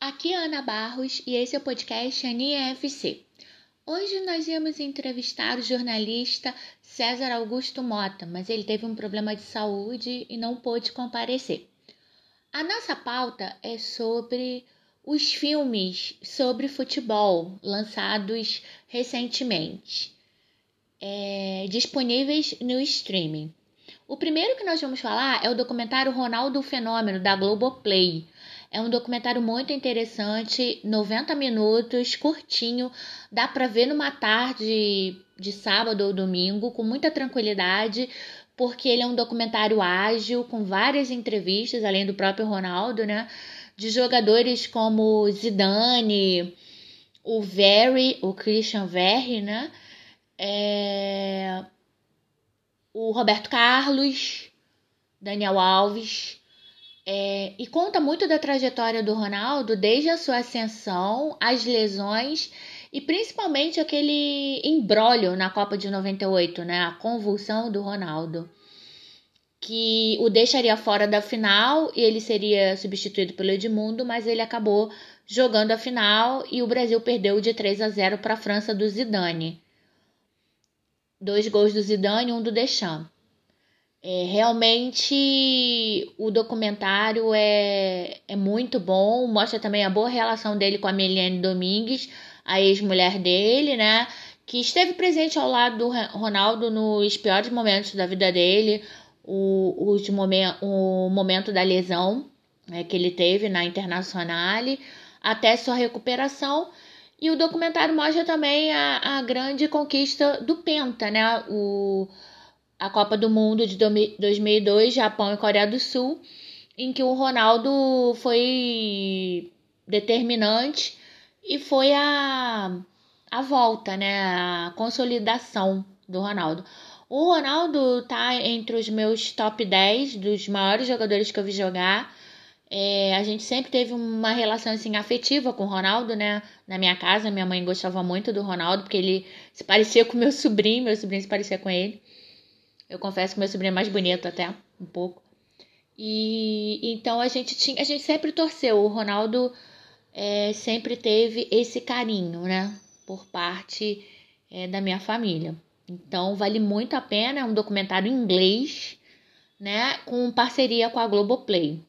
Aqui é Ana Barros e esse é o podcast Aninha FC. Hoje nós íamos entrevistar o jornalista César Augusto Mota, mas ele teve um problema de saúde e não pôde comparecer. A nossa pauta é sobre os filmes sobre futebol lançados recentemente, é, disponíveis no streaming. O primeiro que nós vamos falar é o documentário Ronaldo Fenômeno da Globoplay. É um documentário muito interessante, 90 minutos, curtinho, dá para ver numa tarde de sábado ou domingo com muita tranquilidade, porque ele é um documentário ágil com várias entrevistas, além do próprio Ronaldo, né, de jogadores como Zidane, o Very, o Christian Verri, né, é... o Roberto Carlos, Daniel Alves, é, e conta muito da trajetória do Ronaldo, desde a sua ascensão, as lesões e principalmente aquele embrólio na Copa de 98, né? A convulsão do Ronaldo. Que o deixaria fora da final e ele seria substituído pelo Edmundo, mas ele acabou jogando a final e o Brasil perdeu de 3 a 0 para a França do Zidane. Dois gols do Zidane e um do Deschamps. É, realmente o documentário é, é muito bom, mostra também a boa relação dele com a Meliane Domingues, a ex-mulher dele, né? Que esteve presente ao lado do Ronaldo nos piores momentos da vida dele, o, o, momen o momento da lesão né, que ele teve na Internacional, até sua recuperação. E o documentário mostra também a, a grande conquista do Penta, né? O, a Copa do Mundo de 2002, Japão e Coreia do Sul, em que o Ronaldo foi determinante e foi a, a volta, né, a consolidação do Ronaldo. O Ronaldo tá entre os meus top 10 dos maiores jogadores que eu vi jogar. É, a gente sempre teve uma relação assim afetiva com o Ronaldo, né? Na minha casa, minha mãe gostava muito do Ronaldo, porque ele se parecia com meu sobrinho, meu sobrinho se parecia com ele. Eu confesso que meu sobrinho é mais bonito até, um pouco. E então a gente tinha, a gente sempre torceu. O Ronaldo é, sempre teve esse carinho, né? Por parte é, da minha família. Então vale muito a pena. É um documentário em inglês, né? Com parceria com a Globoplay.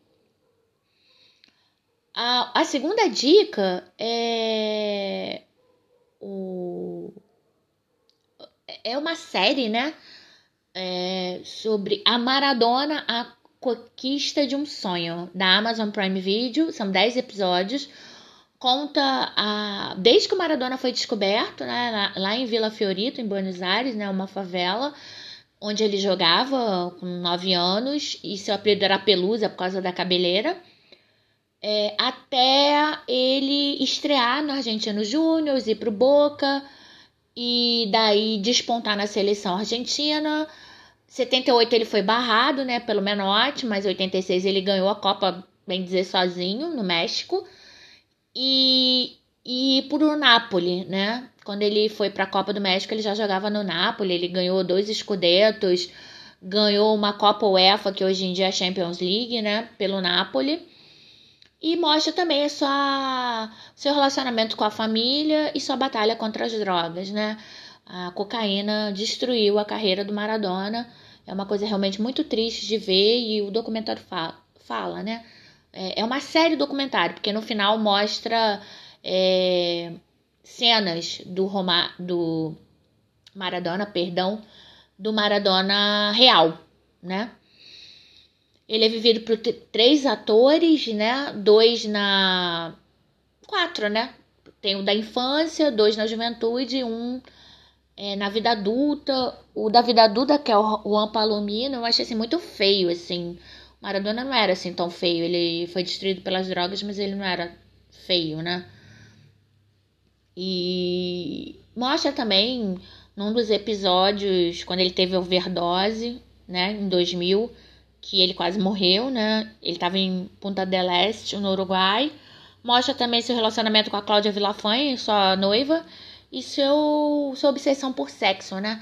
A, a segunda dica é o é uma série, né? É, sobre a Maradona, a conquista de um sonho, da Amazon Prime Video. São 10 episódios. Conta a, desde que o Maradona foi descoberto, né, lá, em Vila Fiorito, em Buenos Aires, né, uma favela, onde ele jogava com 9 anos, e seu apelido era Pelusa por causa da cabeleira. É, até ele estrear no Argentino Júnior, ir pro Boca e daí despontar na seleção argentina. 78 ele foi barrado, né, pelo Menotti, mas 86 ele ganhou a Copa, bem dizer, sozinho no México. E e por o Napoli, né? Quando ele foi para a Copa do México, ele já jogava no Napoli, ele ganhou dois escudetos, ganhou uma Copa UEFA, que hoje em dia é a Champions League, né, pelo Napoli. E mostra também sua, seu relacionamento com a família e sua batalha contra as drogas, né? A cocaína destruiu a carreira do Maradona. É uma coisa realmente muito triste de ver e o documentário fala, fala né? É, é uma série documentário, porque no final mostra é, cenas do, Roma, do Maradona, perdão, do Maradona real, né? Ele é vivido por três atores, né? Dois na. Quatro, né? Tem o da infância, dois na juventude, um é, na vida adulta. O da vida adulta, que é o Juan Palomino, eu achei assim, muito feio, assim. O Maradona não era assim tão feio. Ele foi destruído pelas drogas, mas ele não era feio, né? E mostra também num dos episódios, quando ele teve overdose, né, em 2000, que ele quase morreu, né? Ele estava em Punta del Este, no Uruguai. Mostra também seu relacionamento com a Cláudia Villafañe, sua noiva, e seu, sua obsessão por sexo, né?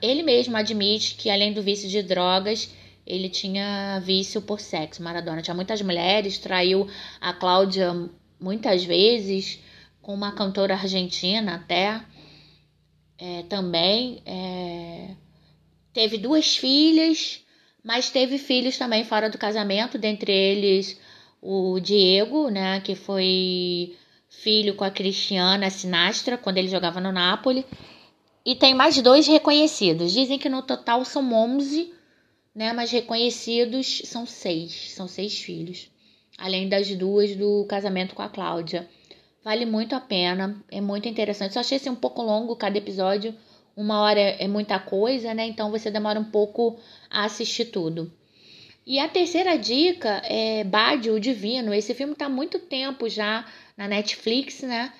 Ele mesmo admite que, além do vício de drogas, ele tinha vício por sexo. Maradona tinha muitas mulheres, traiu a Cláudia muitas vezes, com uma cantora argentina até é, também. É, teve duas filhas, mas teve filhos também fora do casamento, dentre eles o Diego, né, que foi filho com a Cristiana Sinastra quando ele jogava no Napoli. E tem mais dois reconhecidos. Dizem que no total são 11, né, mas reconhecidos são seis, são seis filhos, além das duas do casamento com a Cláudia. Vale muito a pena, é muito interessante. Só achei assim um pouco longo cada episódio. Uma hora é muita coisa, né? Então você demora um pouco a assistir tudo. E a terceira dica é Bad, o Divino. Esse filme está há muito tempo já na Netflix, né?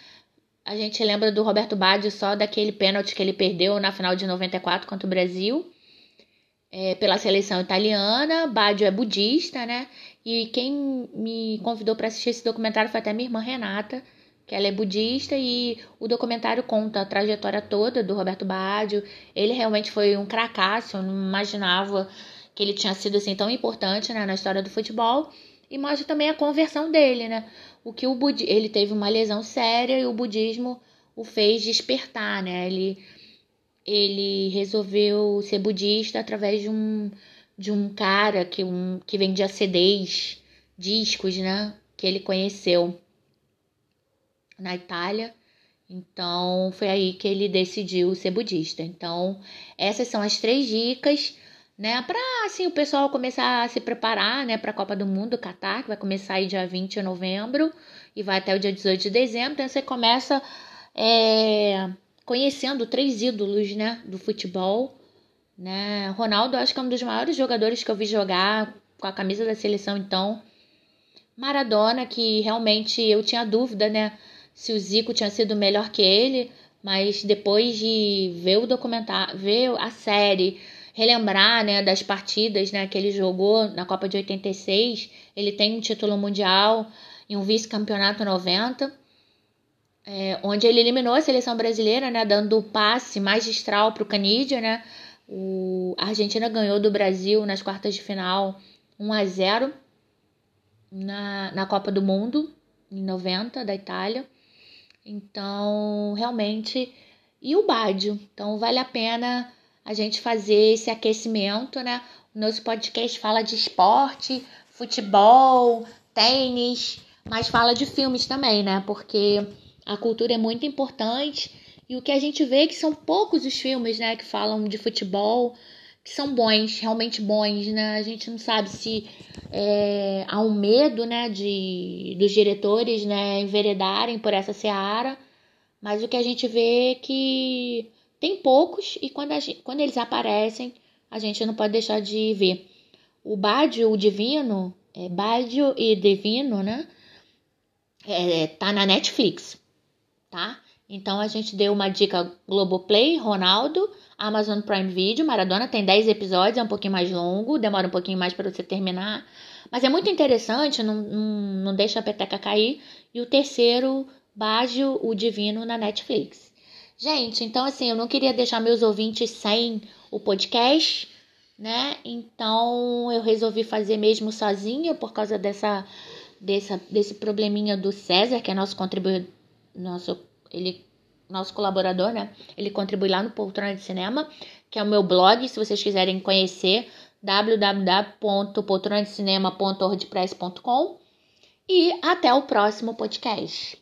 A gente lembra do Roberto Baggio só daquele pênalti que ele perdeu na final de 94 contra o Brasil. É, pela seleção italiana. Baggio é budista, né? E quem me convidou para assistir esse documentário foi até minha irmã Renata, que ela é budista e o documentário conta a trajetória toda do Roberto Baggio. Ele realmente foi um cracaço, eu não imaginava que ele tinha sido assim tão importante né, na história do futebol. E mostra também a conversão dele, né? O que o budi ele teve uma lesão séria e o budismo o fez despertar, né? Ele ele resolveu ser budista através de um de um cara que um que vendia CDs, discos, né? Que ele conheceu na Itália. Então, foi aí que ele decidiu ser budista. Então, essas são as três dicas, né, para assim o pessoal começar a se preparar, né, para a Copa do Mundo, Catar, que vai começar aí dia 20 de novembro e vai até o dia 18 de dezembro. Então, você começa é, conhecendo três ídolos, né, do futebol, né? Ronaldo, acho que é um dos maiores jogadores que eu vi jogar com a camisa da seleção, então. Maradona, que realmente eu tinha dúvida, né? se o Zico tinha sido melhor que ele, mas depois de ver o documentário, ver a série, relembrar, né, das partidas, né, que ele jogou na Copa de 86, ele tem um título mundial e um vice-campeonato 90, é, onde ele eliminou a seleção brasileira, né, dando o passe magistral para o Canidia, né, o, a Argentina ganhou do Brasil nas quartas de final 1 a 0 na, na Copa do Mundo, em 90, da Itália. Então, realmente. E o bádio. Então, vale a pena a gente fazer esse aquecimento, né? O nosso podcast fala de esporte, futebol, tênis, mas fala de filmes também, né? Porque a cultura é muito importante e o que a gente vê é que são poucos os filmes, né, que falam de futebol, que são bons, realmente bons, né? A gente não sabe se é, há um medo, né, de dos diretores, né, enveredarem por essa seara, mas o que a gente vê é que tem poucos e quando, gente, quando eles aparecem, a gente não pode deixar de ver. O Bádio, o Divino, é Bádio e Divino, né? É, tá na Netflix, tá? Então a gente deu uma dica Globoplay, Ronaldo, Amazon Prime Video, Maradona tem 10 episódios, é um pouquinho mais longo, demora um pouquinho mais para você terminar. Mas é muito interessante, não, não, não deixa a peteca cair. E o terceiro, Bágio, o Divino, na Netflix. Gente, então assim, eu não queria deixar meus ouvintes sem o podcast, né? Então eu resolvi fazer mesmo sozinha por causa dessa, dessa, desse probleminha do César, que é nosso contribuidor, nosso, ele nosso colaborador, né? Ele contribui lá no Poltrona de Cinema, que é o meu blog, se vocês quiserem conhecer, www.poltronadecinema.wordpress.com. E até o próximo podcast.